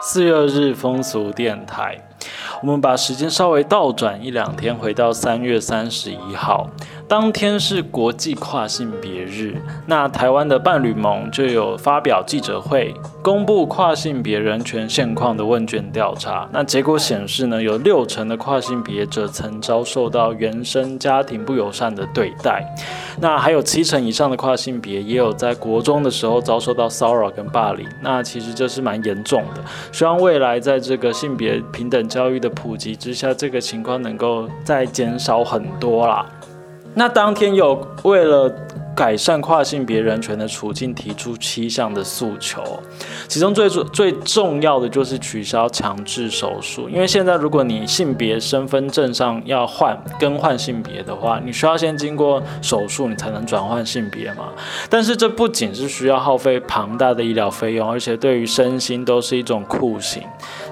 四月二日风俗电台，我们把时间稍微倒转一两天，回到三月三十一号。当天是国际跨性别日，那台湾的伴侣盟就有发表记者会，公布跨性别人权现况的问卷调查。那结果显示呢，有六成的跨性别者曾遭受到原生家庭不友善的对待，那还有七成以上的跨性别也有在国中的时候遭受到骚扰跟霸凌。那其实这是蛮严重的，希望未来在这个性别平等教育的普及之下，这个情况能够再减少很多啦。那当天有为了。改善跨性别人权的处境，提出七项的诉求，其中最最重要的就是取消强制手术。因为现在如果你性别身份证上要换更换性别的话，你需要先经过手术，你才能转换性别嘛。但是这不仅是需要耗费庞大的医疗费用，而且对于身心都是一种酷刑。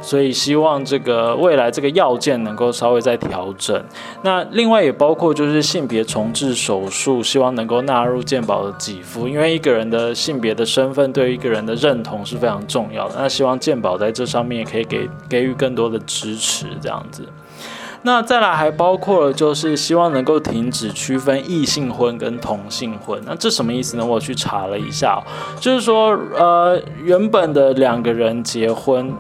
所以希望这个未来这个要件能够稍微再调整。那另外也包括就是性别重置手术，希望能够纳入。入健保的给付，因为一个人的性别的身份对于一个人的认同是非常重要的。那希望健保在这上面也可以给给予更多的支持，这样子。那再来还包括了，就是希望能够停止区分异性婚跟同性婚。那这什么意思呢？我去查了一下，就是说，呃，原本的两个人结婚。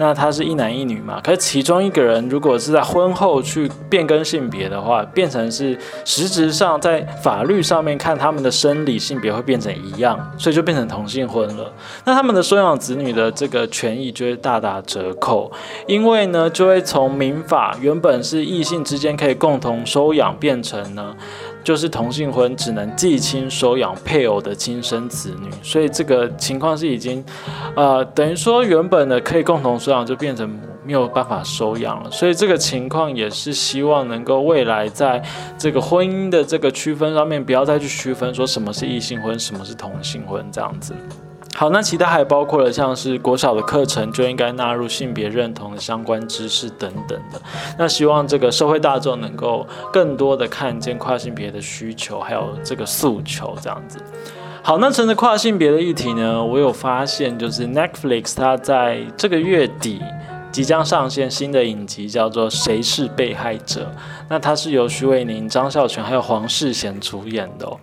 那他是一男一女嘛？可是其中一个人如果是在婚后去变更性别的话，变成是实质上在法律上面看他们的生理性别会变成一样，所以就变成同性婚了。那他们的收养子女的这个权益就会大打折扣，因为呢就会从民法原本是异性之间可以共同收养，变成呢。就是同性婚只能继亲收养配偶的亲生子女，所以这个情况是已经，呃，等于说原本的可以共同收养就变成没有办法收养了，所以这个情况也是希望能够未来在这个婚姻的这个区分上面不要再去区分说什么是异性婚，什么是同性婚这样子。好，那其他还包括了像是国小的课程就应该纳入性别认同的相关知识等等的。那希望这个社会大众能够更多的看见跨性别的需求，还有这个诉求这样子。好，那乘着跨性别的议题呢，我有发现就是 Netflix 它在这个月底即将上线新的影集，叫做《谁是被害者》。那它是由徐伟宁、张孝全还有黄世贤主演的哦。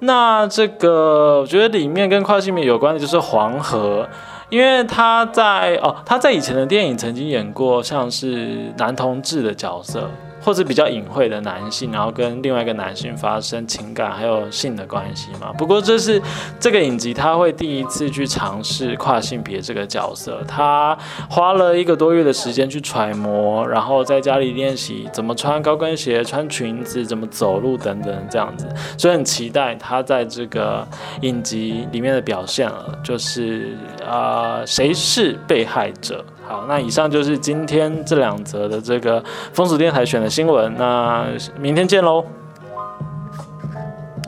那这个，我觉得里面跟跨性别有关的就是黄河，因为他在哦，他在以前的电影曾经演过像是男同志的角色。或者比较隐晦的男性，然后跟另外一个男性发生情感还有性的关系嘛。不过这是这个影集他会第一次去尝试跨性别这个角色，他花了一个多月的时间去揣摩，然后在家里练习怎么穿高跟鞋、穿裙子、怎么走路等等这样子，所以很期待他在这个影集里面的表现了。就是啊，谁是被害者？好，那以上就是今天这两则的这个风俗电台选的新闻，那明天见喽。